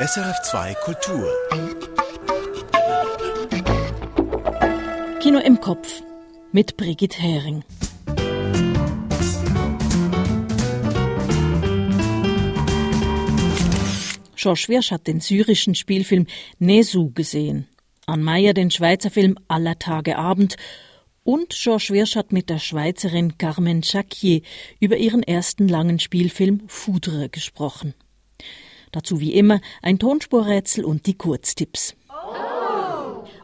SRF2 Kultur. Kino im Kopf mit Brigitte Hering. George Wirsch hat den syrischen Spielfilm Nesu gesehen. An Meyer den Schweizer Film Aller Tage Abend und George Wirsch hat mit der Schweizerin Carmen Jacquier über ihren ersten langen Spielfilm Foudre gesprochen. Dazu wie immer ein Tonspurrätsel und die Kurztipps.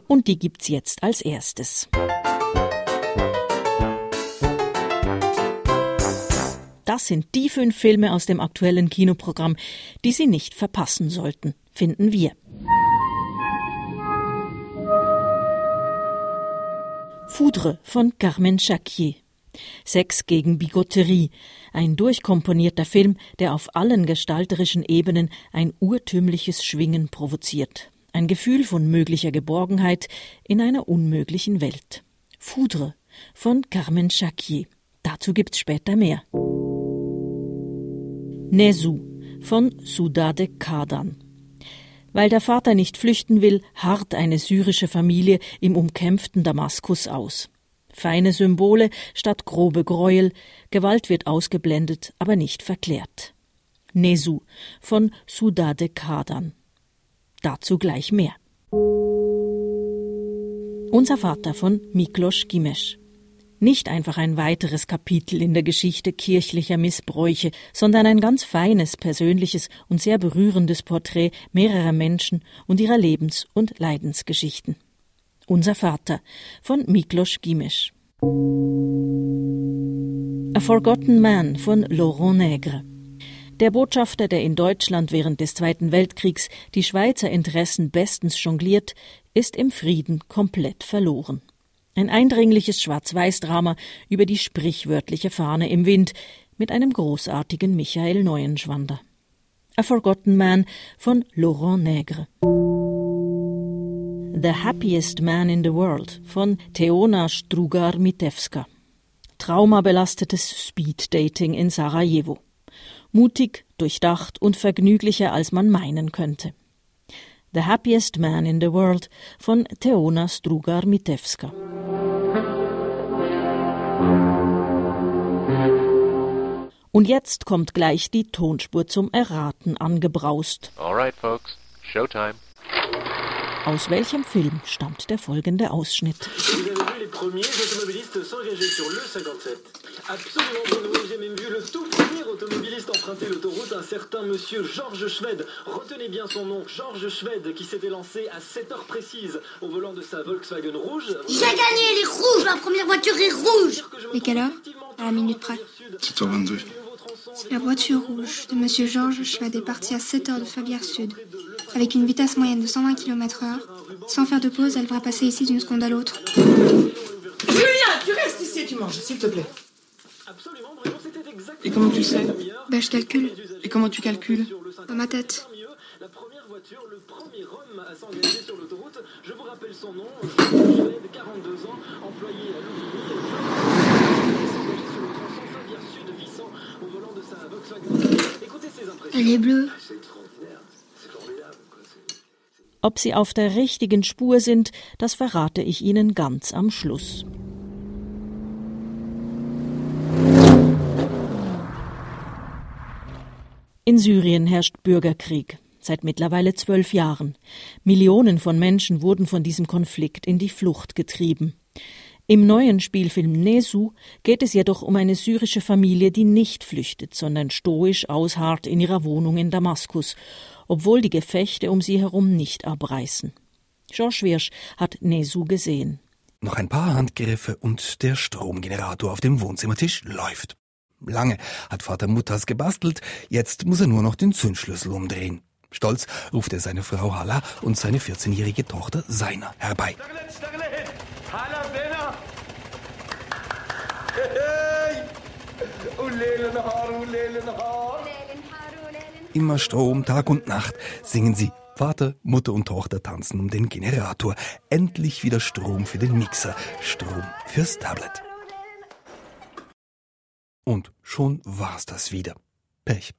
Und die gibt's jetzt als erstes. Das sind die fünf Filme aus dem aktuellen Kinoprogramm, die Sie nicht verpassen sollten, finden wir. Foudre von Carmen Jacquier. Sex gegen Bigotterie, ein durchkomponierter Film, der auf allen gestalterischen Ebenen ein urtümliches Schwingen provoziert. Ein Gefühl von möglicher Geborgenheit in einer unmöglichen Welt. Foudre von Carmen Jacquier. Dazu gibt's später mehr. Nesu von Sudade Kadan. Weil der Vater nicht flüchten will, harrt eine syrische Familie im umkämpften Damaskus aus. Feine Symbole statt grobe Gräuel, Gewalt wird ausgeblendet, aber nicht verklärt. Nesu von Sudade Kadan. Dazu gleich mehr. Unser Vater von Miklos Gimesch. Nicht einfach ein weiteres Kapitel in der Geschichte kirchlicher Missbräuche, sondern ein ganz feines, persönliches und sehr berührendes Porträt mehrerer Menschen und ihrer Lebens- und Leidensgeschichten. Unser Vater von Miklos Gimesch. A Forgotten Man von Laurent Nègre. Der Botschafter, der in Deutschland während des Zweiten Weltkriegs die Schweizer Interessen bestens jongliert, ist im Frieden komplett verloren. Ein eindringliches Schwarz-Weiß-Drama über die sprichwörtliche Fahne im Wind mit einem großartigen Michael Neuenschwander. A Forgotten Man von Laurent Nègre. The Happiest Man in the World von Teona Strugar-Mitewska. Traumabelastetes Speed-Dating in Sarajevo. Mutig, durchdacht und vergnüglicher, als man meinen könnte. The Happiest Man in the World von Teona Strugar-Mitewska. Und jetzt kommt gleich die Tonspur zum Erraten angebraust. Alright, folks. Showtime. Aus welchem Film stammt der folgende Ausschnitt? Absolument, Bruno, j'ai même vu le tout premier automobiliste emprunter l'autoroute, un certain monsieur Georges Schwed. Retenez bien son nom, Georges Schwed, qui s'était lancé à 7 heures précises au volant de sa Volkswagen rouge. J'ai gagné, elle est rouge, ma première voiture est rouge Et quelle heure? À la minute près. 7h22. La voiture rouge de monsieur Georges Schwed est partie à 7 heures de Fabière Sud. Avec une vitesse moyenne de 120 km/h, sans faire de pause, elle devra passer ici d'une seconde à l'autre. Julien, tu restes ici et tu manges, s'il te plaît. Et comment tu sais Ben, je calcule. Et comment tu calcules Dans ma tête. La première voiture, le premier homme à s'engager sur l'autoroute. Je vous rappelle son nom, Georges Schwed, 42 ans, employé à Elle est bleue. Ob Sie auf der richtigen Spur sind, das verrate ich Ihnen ganz am Schluss. In Syrien herrscht Bürgerkrieg seit mittlerweile zwölf Jahren. Millionen von Menschen wurden von diesem Konflikt in die Flucht getrieben. Im neuen Spielfilm Nesu geht es jedoch um eine syrische Familie, die nicht flüchtet, sondern stoisch ausharrt in ihrer Wohnung in Damaskus, obwohl die Gefechte um sie herum nicht abreißen. George Wirsch hat Nesu gesehen. Noch ein paar Handgriffe und der Stromgenerator auf dem Wohnzimmertisch läuft. Lange hat Vater Mutters gebastelt, jetzt muss er nur noch den Zündschlüssel umdrehen. Stolz ruft er seine Frau Hala und seine 14-jährige Tochter Seina herbei. Immer Strom, Tag und Nacht singen sie. Vater, Mutter und Tochter tanzen um den Generator. Endlich wieder Strom für den Mixer, Strom fürs Tablet. Und schon war's das wieder. Pech.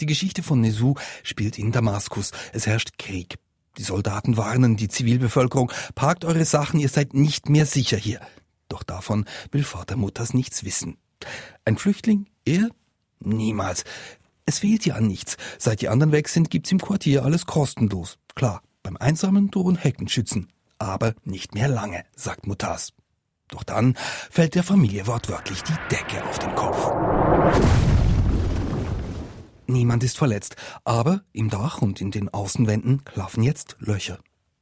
Die Geschichte von Nesu spielt in Damaskus. Es herrscht Krieg. Die Soldaten warnen die Zivilbevölkerung, parkt eure Sachen, ihr seid nicht mehr sicher hier. Doch davon will Vater Mutters nichts wissen. Ein Flüchtling? Er? Niemals. Es fehlt hier an nichts. Seit die anderen weg sind, gibt's im Quartier alles kostenlos. Klar, beim Einsammeln drohen Heckenschützen. Aber nicht mehr lange, sagt Mutas. Doch dann fällt der Familie wortwörtlich die Decke auf den Kopf. Niemand ist verletzt, aber im Dach und in den Außenwänden klaffen jetzt Löcher.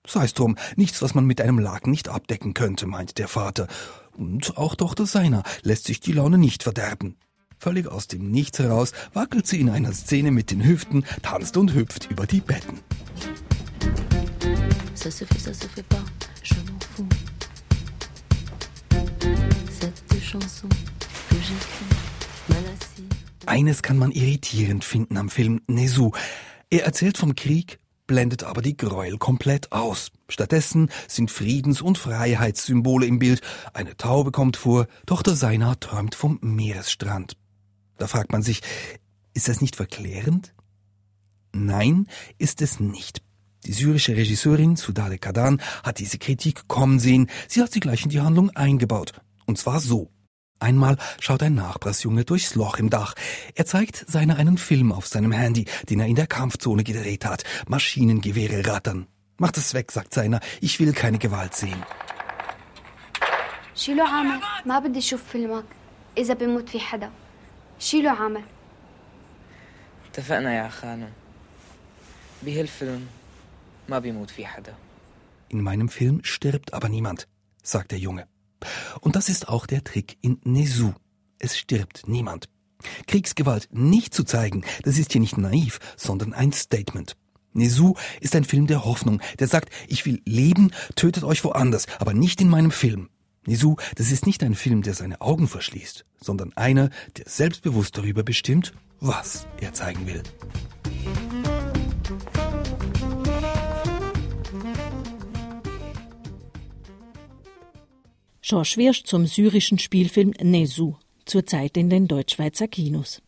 Sei's drum, nichts, was man mit einem Laken nicht abdecken könnte, meint der Vater. Und auch Tochter seiner lässt sich die Laune nicht verderben. Völlig aus dem Nichts heraus wackelt sie in einer Szene mit den Hüften, tanzt und hüpft über die Betten. Ça se fait, ça se fait pas, je m'en fous. Cette chanson que j'écris, eines kann man irritierend finden am Film Nesu. Er erzählt vom Krieg, blendet aber die Gräuel komplett aus. Stattdessen sind Friedens- und Freiheitssymbole im Bild. Eine Taube kommt vor, Tochter Seiner träumt vom Meeresstrand. Da fragt man sich, ist das nicht verklärend? Nein, ist es nicht. Die syrische Regisseurin Sudade Kadan hat diese Kritik kommen sehen. Sie hat sie gleich in die Handlung eingebaut. Und zwar so. Einmal schaut ein Nachbarsjunge durchs Loch im Dach. Er zeigt seiner einen Film auf seinem Handy, den er in der Kampfzone gedreht hat. Maschinengewehre rattern. Macht es weg, sagt seiner. Ich will keine Gewalt sehen. شيلو عامر ما بدي اشوف فيلمك اذا بيموت في حدا شيلو عامر اتفقنا يا خانم بهالفيلم ما بيموت في حدا In meinem Film stirbt aber niemand, sagt der Junge. Und das ist auch der Trick in Nesu. Es stirbt niemand. Kriegsgewalt nicht zu zeigen, das ist hier nicht naiv, sondern ein Statement. Nesu ist ein Film der Hoffnung, der sagt, ich will leben, tötet euch woanders, aber nicht in meinem Film. Nesu, das ist nicht ein Film, der seine Augen verschließt, sondern einer, der selbstbewusst darüber bestimmt, was er zeigen will. George Wirsch zum syrischen Spielfilm Nesu, zurzeit in den Deutschschweizer Kinos.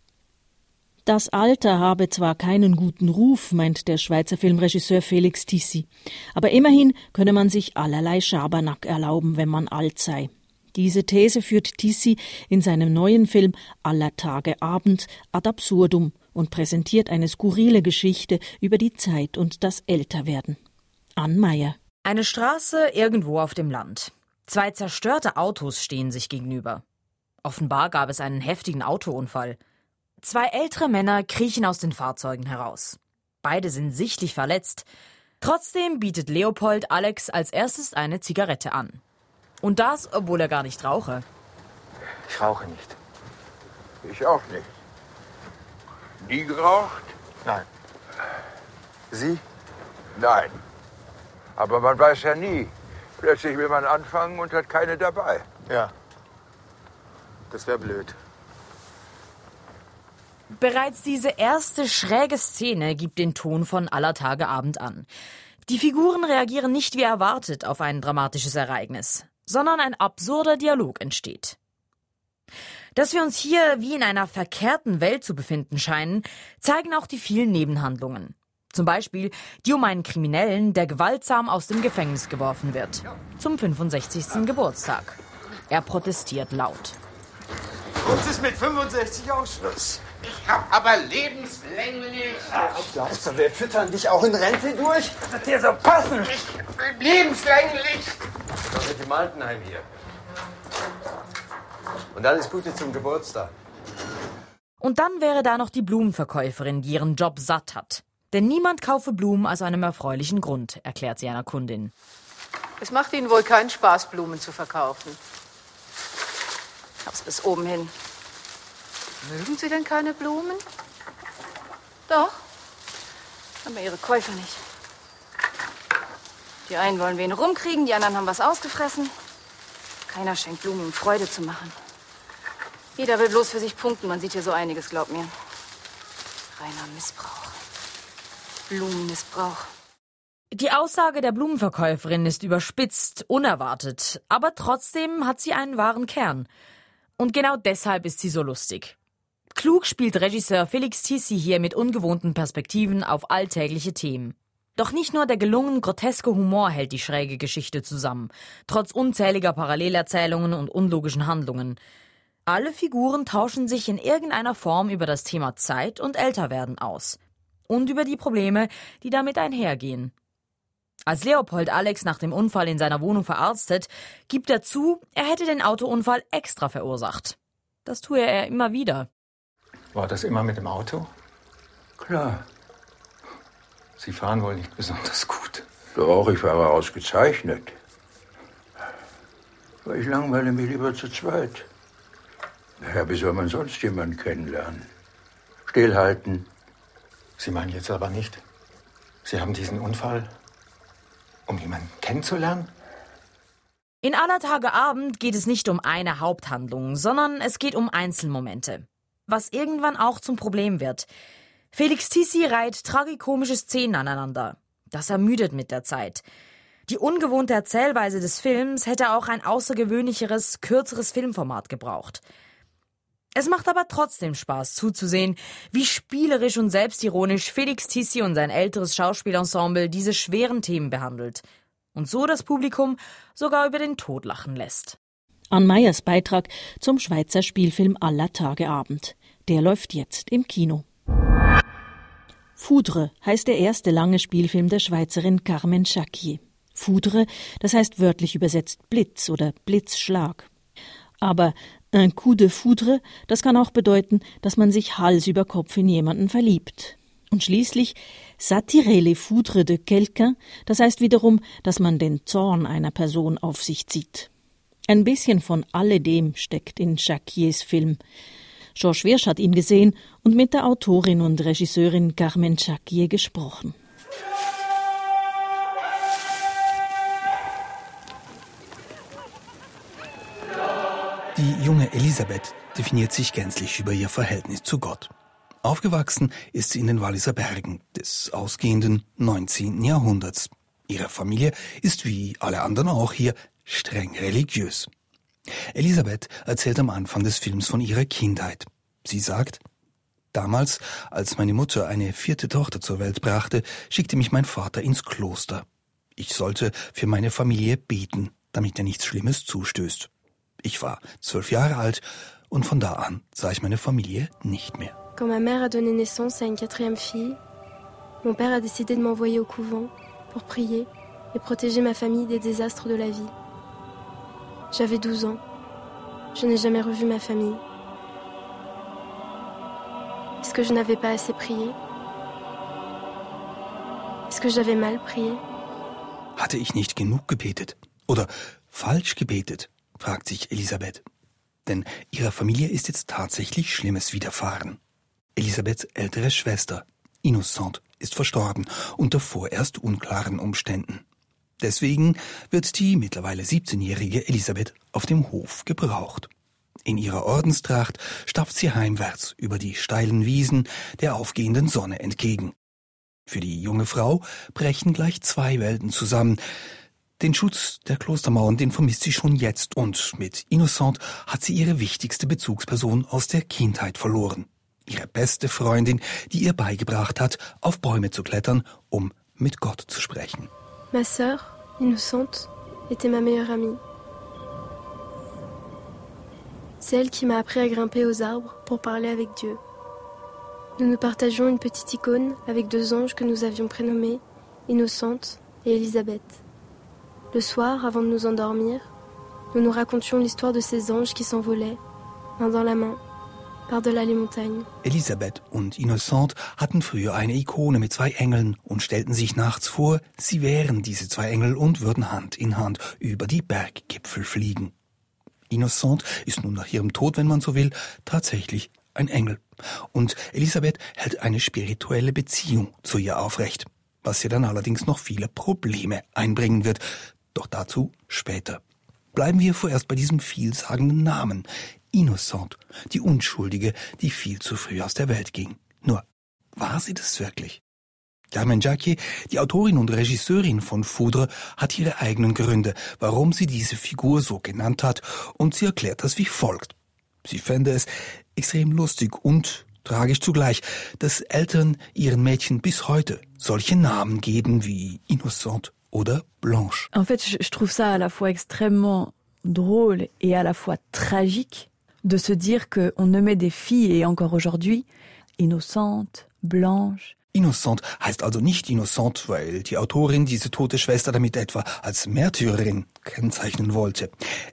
Das Alter habe zwar keinen guten Ruf, meint der Schweizer Filmregisseur Felix Tissi, aber immerhin könne man sich allerlei Schabernack erlauben, wenn man alt sei. Diese These führt Tissi in seinem neuen Film Aller Tage Abend ad absurdum und präsentiert eine skurrile Geschichte über die Zeit und das Älterwerden. Ann Meyer. Eine Straße irgendwo auf dem Land. Zwei zerstörte Autos stehen sich gegenüber. Offenbar gab es einen heftigen Autounfall. Zwei ältere Männer kriechen aus den Fahrzeugen heraus. Beide sind sichtlich verletzt. Trotzdem bietet Leopold Alex als erstes eine Zigarette an. Und das, obwohl er gar nicht rauche. Ich rauche nicht. Ich auch nicht. Nie geraucht? Nein. Sie? Nein. Aber man weiß ja nie. Plötzlich will man anfangen und hat keine dabei. Ja. Das wäre blöd. Bereits diese erste schräge Szene gibt den Ton von aller Tage Abend an. Die Figuren reagieren nicht wie erwartet auf ein dramatisches Ereignis, sondern ein absurder Dialog entsteht. Dass wir uns hier wie in einer verkehrten Welt zu befinden scheinen, zeigen auch die vielen Nebenhandlungen. Zum Beispiel die um einen Kriminellen, der gewaltsam aus dem Gefängnis geworfen wird. Zum 65. Geburtstag. Er protestiert laut. Uns ist mit 65 Ausschluss. Ich hab aber lebenslänglich. Glaubst du, wir füttern dich auch in Rente durch? Das wird dir so passen. Ich bin lebenslänglich. Doch mit dem Altenheim hier. Und alles Gute zum Geburtstag. Und dann wäre da noch die Blumenverkäuferin, die ihren Job satt hat. Denn niemand kaufe Blumen aus einem erfreulichen Grund, erklärt sie einer Kundin. Es macht Ihnen wohl keinen Spaß, Blumen zu verkaufen. Aus bis oben hin. Mögen Sie denn keine Blumen? Doch. Aber Ihre Käufer nicht. Die einen wollen wen rumkriegen, die anderen haben was ausgefressen. Keiner schenkt Blumen, um Freude zu machen. Jeder will bloß für sich punkten. Man sieht hier so einiges, glaub mir. Reiner Missbrauch. Blumenmissbrauch. Die Aussage der Blumenverkäuferin ist überspitzt, unerwartet, aber trotzdem hat sie einen wahren Kern. Und genau deshalb ist sie so lustig. Klug spielt Regisseur Felix Tissi hier mit ungewohnten Perspektiven auf alltägliche Themen. Doch nicht nur der gelungen groteske Humor hält die schräge Geschichte zusammen, trotz unzähliger Parallelerzählungen und unlogischen Handlungen. Alle Figuren tauschen sich in irgendeiner Form über das Thema Zeit und Älterwerden aus. Und über die Probleme, die damit einhergehen. Als Leopold Alex nach dem Unfall in seiner Wohnung verarztet, gibt er zu, er hätte den Autounfall extra verursacht. Das tue er immer wieder. War das immer mit dem Auto? Klar. Sie fahren wohl nicht besonders gut. Doch, ich fahre ausgezeichnet. Aber ich langweile mich lieber zu zweit. Naja, wie soll man sonst jemanden kennenlernen? Stillhalten. Sie meinen jetzt aber nicht, Sie haben diesen Unfall, um jemanden kennenzulernen? In aller Tage Abend geht es nicht um eine Haupthandlung, sondern es geht um Einzelmomente. Was irgendwann auch zum Problem wird. Felix Tissi reiht tragikomische Szenen aneinander. Das ermüdet mit der Zeit. Die ungewohnte Erzählweise des Films hätte auch ein außergewöhnlicheres, kürzeres Filmformat gebraucht. Es macht aber trotzdem Spaß zuzusehen, wie spielerisch und selbstironisch Felix Tissi und sein älteres Schauspielensemble diese schweren Themen behandelt und so das Publikum sogar über den Tod lachen lässt. An Meyers Beitrag zum Schweizer Spielfilm Aller Tage Abend. Der läuft jetzt im Kino. Foudre heißt der erste lange Spielfilm der Schweizerin Carmen Jacquier. Foudre, das heißt wörtlich übersetzt Blitz oder Blitzschlag. Aber un coup de foudre, das kann auch bedeuten, dass man sich Hals über Kopf in jemanden verliebt. Und schließlich s'attirer les foudres de quelqu'un, das heißt wiederum, dass man den Zorn einer Person auf sich zieht. Ein bisschen von alledem steckt in Jacquiers Film. Georges Wirsch hat ihn gesehen und mit der Autorin und Regisseurin Carmen Jacquier gesprochen. Junge Elisabeth definiert sich gänzlich über ihr Verhältnis zu Gott. Aufgewachsen ist sie in den Walliser Bergen des ausgehenden 19. Jahrhunderts. Ihre Familie ist wie alle anderen auch hier streng religiös. Elisabeth erzählt am Anfang des Films von ihrer Kindheit. Sie sagt, Damals, als meine Mutter eine vierte Tochter zur Welt brachte, schickte mich mein Vater ins Kloster. Ich sollte für meine Familie beten, damit er nichts Schlimmes zustößt. Ich war zwölf Jahre alt und von da an sah ich meine Familie nicht mehr. Quand ma mère a donné naissance à une quatrième fille, mon père a décidé de m'envoyer au couvent pour prier et protéger ma famille des désastres de la vie. J'avais 12 ans. Je n'ai jamais revu ma famille. Est-ce que je n'avais pas assez prié Est-ce que j'avais mal prié Hatte ich nicht genug gebetet? Oder falsch gebetet? Fragt sich Elisabeth. Denn ihrer Familie ist jetzt tatsächlich Schlimmes widerfahren. Elisabeths ältere Schwester, Innocent, ist verstorben unter vorerst unklaren Umständen. Deswegen wird die mittlerweile 17-jährige Elisabeth auf dem Hof gebraucht. In ihrer Ordenstracht stapft sie heimwärts über die steilen Wiesen der aufgehenden Sonne entgegen. Für die junge Frau brechen gleich zwei Welten zusammen. Den Schutz der Klostermauern, den vermisst sie schon jetzt, und mit Innocent hat sie ihre wichtigste Bezugsperson aus der Kindheit verloren. Ihre beste Freundin, die ihr beigebracht hat, auf Bäume zu klettern, um mit Gott zu sprechen. Ma sœur, innocente, était ma meilleure amie. C'est elle qui m'a appris à grimper aux arbres pour parler avec Dieu. Nous nous partagions une petite icône avec deux anges que nous avions prénommés Innocente et Elisabeth. Le soir, avant de nous endormir, nous nous racontions l'histoire de ces anges qui s'envolaient, main dans la main. Elisabeth und Innocent hatten früher eine Ikone mit zwei Engeln und stellten sich nachts vor, sie wären diese zwei Engel und würden Hand in Hand über die Berggipfel fliegen. Innocent ist nun nach ihrem Tod, wenn man so will, tatsächlich ein Engel. Und Elisabeth hält eine spirituelle Beziehung zu ihr aufrecht, was ihr dann allerdings noch viele Probleme einbringen wird. Doch dazu später. Bleiben wir vorerst bei diesem vielsagenden Namen. Innocent, die Unschuldige, die viel zu früh aus der Welt ging. Nur, war sie das wirklich? Carmen Jacquier, die Autorin und Regisseurin von Foudre, hat ihre eigenen Gründe, warum sie diese Figur so genannt hat, und sie erklärt das wie folgt. Sie fände es extrem lustig und tragisch zugleich, dass Eltern ihren Mädchen bis heute solche Namen geben wie Innocent oder Blanche. En fait, je trouve ça à la fois extrêmement drôle et à la fois tragique de se dire qu'on nommait des filles, et encore aujourd'hui, innocentes, blanches. Innocent heißt also nicht Innocent, weil die Autorin diese tote Schwester damit etwa als Märtyrerin kennzeichnen wollte.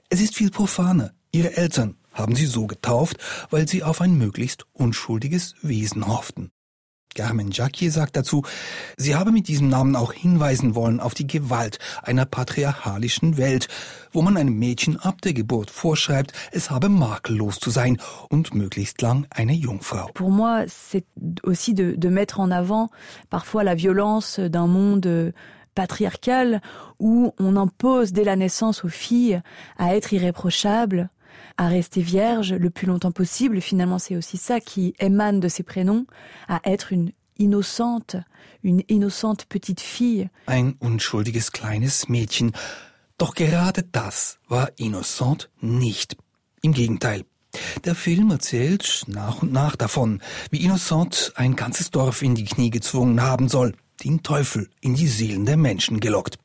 Es ist viel profaner. Ihre Eltern haben sie so getauft, weil sie auf ein möglichst unschuldiges Wesen hofften. Carmen Jacquier sagt dazu, sie habe mit diesem Namen auch hinweisen wollen auf die Gewalt einer patriarchalischen Welt, wo man einem Mädchen ab der Geburt vorschreibt, es habe makellos zu sein und möglichst lang eine Jungfrau. Pour moi, c'est aussi de, de mettre en avant parfois la violence d'un monde patriarcal où on impose dès la naissance aux filles à être irréprochables, à rester vierge le plus longtemps possible. Finalement, c'est aussi ça qui émane de ces prénoms, à être une innocente, une innocente petite fille. Ein unschuldiges kleines Mädchen. Doch gerade das war Innocent nicht. Im Gegenteil. Der Film erzählt nach und nach davon, wie Innocent ein ganzes Dorf in die Knie gezwungen haben soll, den Teufel in die Seelen der Menschen gelockt.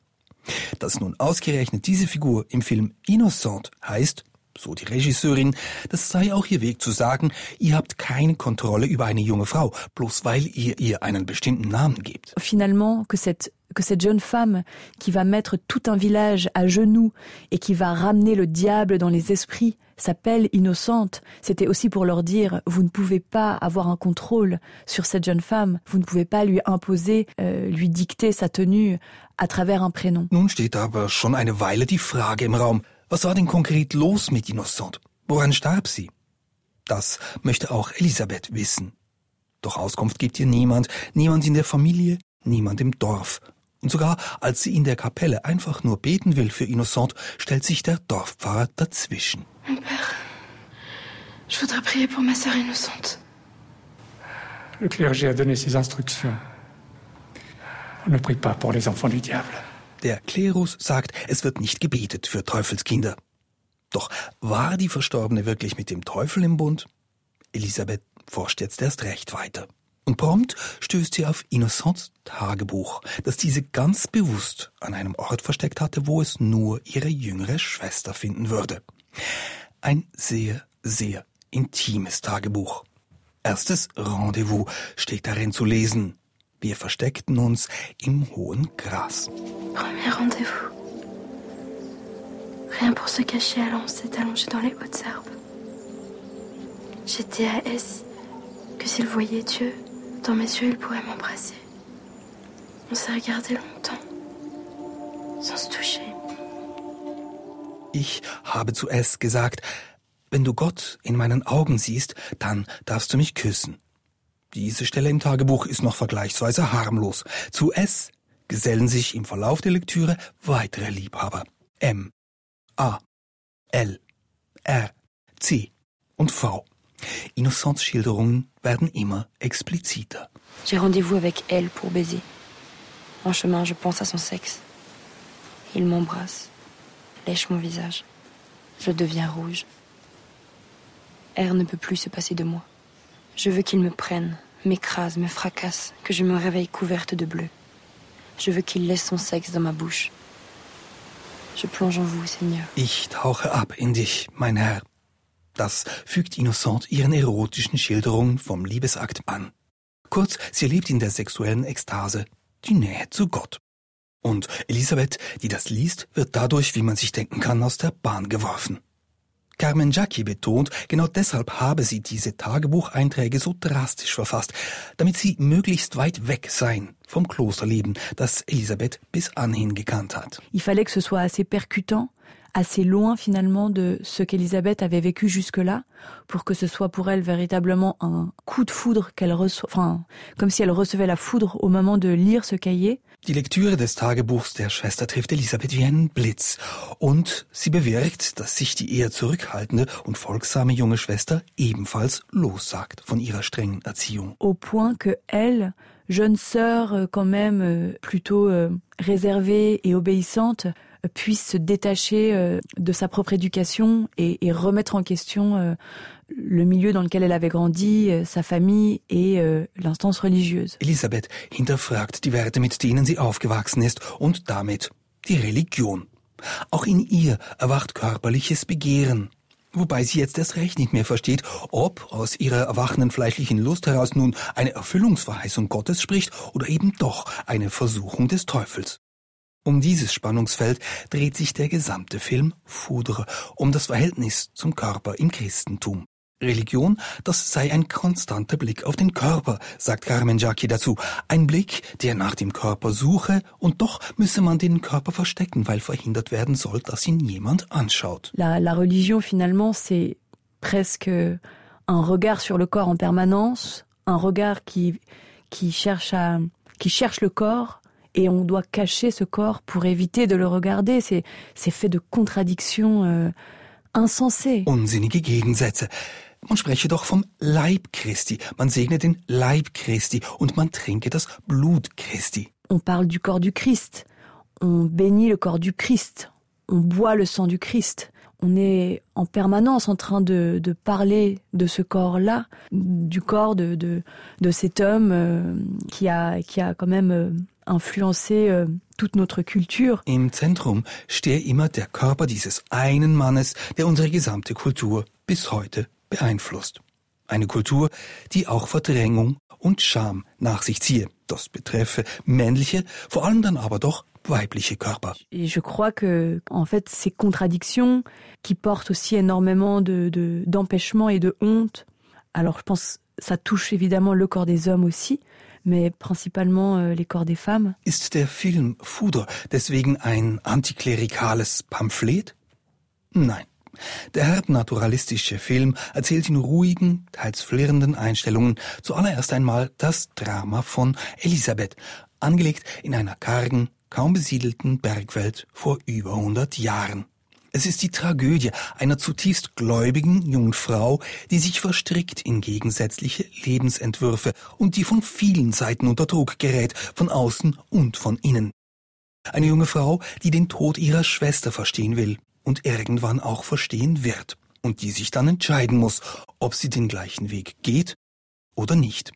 Dass nun ausgerechnet diese Figur im Film Innocent heißt, so die Regisseurin, das sei auch ihr Weg zu sagen, ihr habt keine Kontrolle über eine junge Frau, bloß weil ihr ihr einen bestimmten Namen gebt. Finalement, que cette que cette jeune femme qui va mettre tout un village à genoux et qui va ramener le diable dans les esprits s'appelle innocente, c'était aussi pour leur dire vous ne pouvez pas avoir un contrôle sur cette jeune femme, vous ne pouvez pas lui imposer, euh, lui dicter sa tenue à travers un prénom. Nun steht aber schon eine Weile die Frage im Raum, was war denn konkret los mit Innocent? Woran starb sie? Das möchte auch Elisabeth wissen. Doch Auskunft gibt ihr niemand, niemand in der Familie, niemand im Dorf. Und sogar als sie in der Kapelle einfach nur beten will für Innocent, stellt sich der Dorfpfarrer dazwischen. Mon père, je voudrais prier pour ma sœur innocente. Le clergé a donné ses instructions. On ne prie pas pour les enfants du diable. Der Klerus sagt, es wird nicht gebetet für Teufelskinder. Doch war die Verstorbene wirklich mit dem Teufel im Bund? Elisabeth forscht jetzt erst recht weiter. Und prompt stößt sie auf Innocents Tagebuch, das diese ganz bewusst an einem Ort versteckt hatte, wo es nur ihre jüngere Schwester finden würde. Ein sehr, sehr intimes Tagebuch. Erstes Rendezvous steht darin zu lesen. Wir versteckten uns im hohen Gras. Premier rendez-vous. Rien pour se cacher, alors on s'est allongé dans les hautes herbes. J'étais à S, que s'il voyait Dieu, dans mes yeux, il pourrait m'embrasser. On s'est regardé longtemps, sans se toucher. Ich habe zu S gesagt, wenn du Gott in meinen Augen siehst, dann darfst du mich küssen. Diese Stelle im Tagebuch ist noch vergleichsweise harmlos. Zu S gesellen sich im Verlauf der Lektüre weitere Liebhaber. M, A, L, R, C und V. Innocents Schilderungen werden immer expliziter. J'ai rendez-vous avec elle pour baiser. En chemin, je pense à son sexe. Il m'embrasse, lèche mon visage. Je deviens rouge. R ne peut plus se passer de moi. Je veux qu'il me prenne, m'écrase, me fracasse, que je me réveille couverte de bleu. Je veux qu'il laisse son sexe dans ma bouche. Je plonge en vous, Seigneur. Ich tauche ab in dich, mein Herr. Das fügt Innocent ihren erotischen Schilderungen vom Liebesakt an. Kurz, sie erlebt in der sexuellen Ekstase die Nähe zu Gott. Und Elisabeth, die das liest, wird dadurch, wie man sich denken kann, aus der Bahn geworfen. Carmen Jackie betont, genau deshalb habe sie diese Tagebucheinträge so drastisch verfasst, damit sie möglichst weit weg seien vom Klosterleben, das Elisabeth bis anhin gekannt hat. Il fallait que ce soit assez percutant, assez loin finalement de ce qu'Elisabeth avait vécu jusque-là, pour que ce soit pour elle véritablement un coup de foudre qu'elle reçoit, enfin, comme si elle recevait la foudre au moment de lire ce cahier. Die Lektüre des Tagebuchs der Schwester trifft Elisabeth wie einen Blitz und sie bewirkt, dass sich die eher zurückhaltende und folgsame junge Schwester ebenfalls lossagt von ihrer strengen Erziehung. Au point que elle jeune sœur euh, quand même euh, plutôt euh, réservée et obéissante puisse se détacher de sa propre éducation et, et remettre en question le milieu dans lequel elle avait grandi, sa famille et l'instance religieuse. Elisabeth hinterfragt die Werte, mit denen sie aufgewachsen ist und damit die Religion. Auch in ihr erwacht körperliches Begehren. Wobei sie jetzt erst recht nicht mehr versteht, ob aus ihrer erwachenden fleischlichen Lust heraus nun eine Erfüllungsverheißung Gottes spricht oder eben doch eine Versuchung des Teufels. Um dieses Spannungsfeld dreht sich der gesamte Film Foudre, um das Verhältnis zum Körper im Christentum. Religion, das sei ein konstanter Blick auf den Körper, sagt Carmen Jacqui dazu. Ein Blick, der nach dem Körper suche, und doch müsse man den Körper verstecken, weil verhindert werden soll, dass ihn jemand anschaut. La, la religion, finalement, c'est presque un regard sur le corps en permanence, un regard qui, qui, cherche, à, qui cherche le corps, et on doit cacher ce corps pour éviter de le regarder. C'est fait de contradictions euh, insensées. Unsinnige Gegensätze. Man spreche doch vom Leib Christi. Man segne den Leib Christi und man trinke das Blut Christi. On parle du corps du Christ. On bénit le corps du Christ. On boit le sang du Christ. On est en permanence en train de, de parler de ce corps-là, du corps de, de, de cet homme euh, qui, a, qui a quand même euh, influencé euh, toute notre culture. Im Zentrum stehe immer der Körper dieses einen Mannes, der unsere gesamte Kultur bis heute beeinflusst. Eine Kultur, die auch Verdrängung und Scham nach sich ziehe. Das betreffe männliche, vor allem dann aber doch weibliche Körper. Et je crois que, en fait, ces contradictions qui portent aussi énormément de, de, d'empêchement et de honte. Alors, je pense, ça touche évidemment le corps des hommes aussi, mais principalement euh, les corps des femmes. Ist der Film Foudre deswegen ein antiklerikales Pamphlet? Nein. Der herb naturalistische Film erzählt in ruhigen, teils flirrenden Einstellungen zuallererst einmal das Drama von Elisabeth, angelegt in einer kargen, kaum besiedelten Bergwelt vor über 100 Jahren. Es ist die Tragödie einer zutiefst gläubigen jungen Frau, die sich verstrickt in gegensätzliche Lebensentwürfe und die von vielen Seiten unter Druck gerät, von außen und von innen. Eine junge Frau, die den Tod ihrer Schwester verstehen will, und irgendwann auch verstehen wird und die sich dann entscheiden muss, ob sie den gleichen Weg geht oder nicht.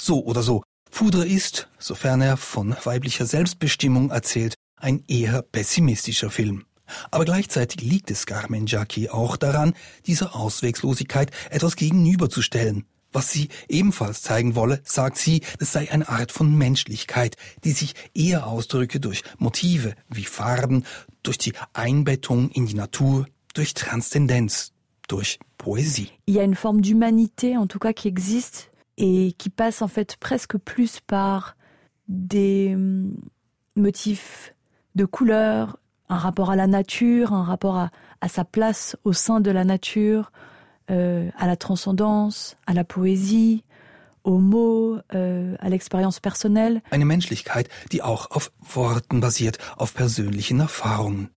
So oder so, Fudre ist, sofern er von weiblicher Selbstbestimmung erzählt, ein eher pessimistischer Film. Aber gleichzeitig liegt es Carmen Jacqui auch daran, dieser Auswegslosigkeit etwas gegenüberzustellen, was sie ebenfalls zeigen wolle, sagt sie, es sei eine Art von Menschlichkeit, die sich eher ausdrücke durch Motive wie Farben, durch die Einbettung in die Natur, durch Transzendenz, durch Poésie. Il y a une forme d'humanité, en tout cas, qui existe et qui passe en fait presque plus par des motifs de couleurs, un rapport à la nature, un rapport à, à sa place au sein de la nature, euh, à la transcendance, à la poésie, aux mots, euh, à l'expérience personnelle. Eine Menschlichkeit, die auch auf Worten basiert, auf persönlichen Erfahrungen.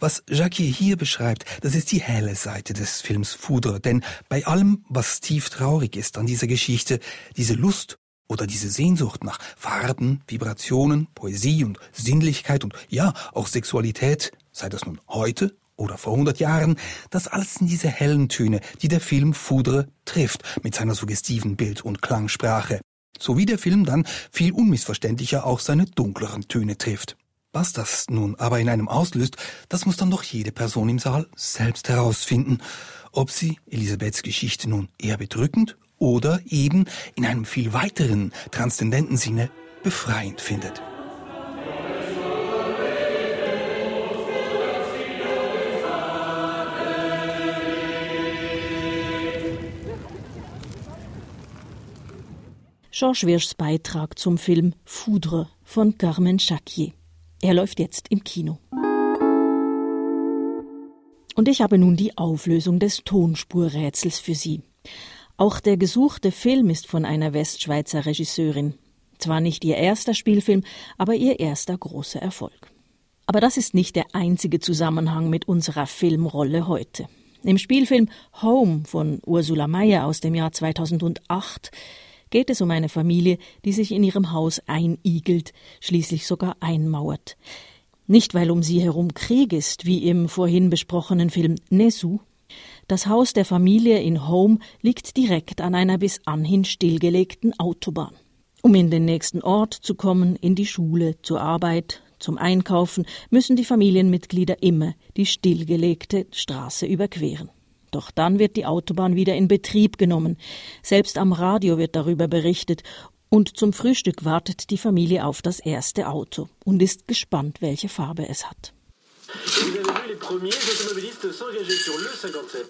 Was Jackie hier beschreibt, das ist die helle Seite des Films Foudre, denn bei allem, was tief traurig ist an dieser Geschichte, diese Lust oder diese Sehnsucht nach Farben, Vibrationen, Poesie und Sinnlichkeit und ja, auch Sexualität, sei das nun heute oder vor 100 Jahren, das alles sind diese hellen Töne, die der Film Foudre trifft mit seiner suggestiven Bild- und Klangsprache. So wie der Film dann viel unmissverständlicher auch seine dunkleren Töne trifft. Was das nun aber in einem auslöst, das muss dann doch jede Person im Saal selbst herausfinden, ob sie Elisabeths Geschichte nun eher bedrückend oder eben in einem viel weiteren, transzendenten Sinne befreiend findet. Georges Wirschs Beitrag zum Film Foudre von Carmen Chaquier. Er läuft jetzt im Kino. Und ich habe nun die Auflösung des Tonspurrätsels für Sie. Auch der gesuchte Film ist von einer Westschweizer Regisseurin. Zwar nicht ihr erster Spielfilm, aber ihr erster großer Erfolg. Aber das ist nicht der einzige Zusammenhang mit unserer Filmrolle heute. Im Spielfilm Home von Ursula Mayer aus dem Jahr 2008 geht es um eine Familie, die sich in ihrem Haus einigelt, schließlich sogar einmauert. Nicht, weil um sie herum Krieg ist, wie im vorhin besprochenen Film Nesu. Das Haus der Familie in Home liegt direkt an einer bis anhin stillgelegten Autobahn. Um in den nächsten Ort zu kommen, in die Schule, zur Arbeit, zum Einkaufen, müssen die Familienmitglieder immer die stillgelegte Straße überqueren. Doch dann wird die Autobahn wieder in Betrieb genommen. Selbst am Radio wird darüber berichtet und zum Frühstück wartet die Familie auf das erste Auto und ist gespannt, welche Farbe es hat. Vous avez vu les premiers automobilistes s'engager sur le 57.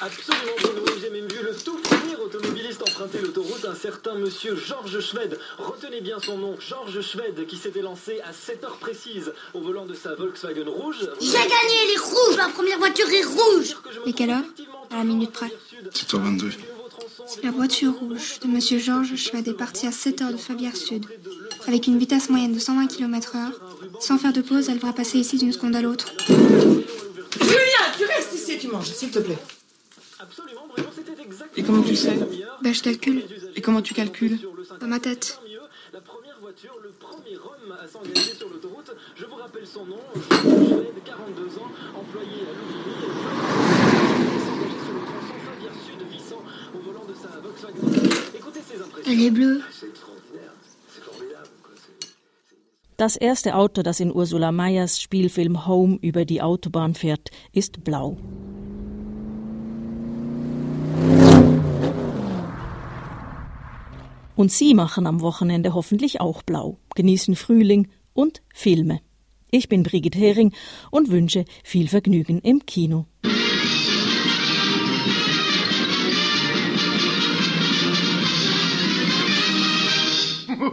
Absolument renouveau. J'ai même vu le tout premier automobiliste emprunter l'autoroute, un certain monsieur Georges Schwed. Retenez bien son nom, Georges Schwed, qui s'était lancé à 7 heures précises au volant de sa Volkswagen rouge. J'ai gagné, elle est rouge, ma première voiture est rouge. Et quelle heure? À la minute près. 7h22. La voiture rouge de Monsieur Georges Schwed est partie à 7 heures de Fabière Sud. Avec une vitesse moyenne de 120 km/h, sans faire de pause, elle devra passer ici d'une seconde à l'autre. Julien, tu restes ici et tu manges, s'il te plaît. Et comment tu sais Ben, je calcule. Et comment tu calcules Dans ma tête. La première voiture, le premier homme à s'engager sur l'autoroute. Je vous rappelle son nom, Georges Schwed, 42 ans, employé à Elle est bleue. Das erste Auto, das in Ursula Meyers Spielfilm Home über die Autobahn fährt, ist blau. Und Sie machen am Wochenende hoffentlich auch blau, genießen Frühling und Filme. Ich bin Brigitte Hering und wünsche viel Vergnügen im Kino.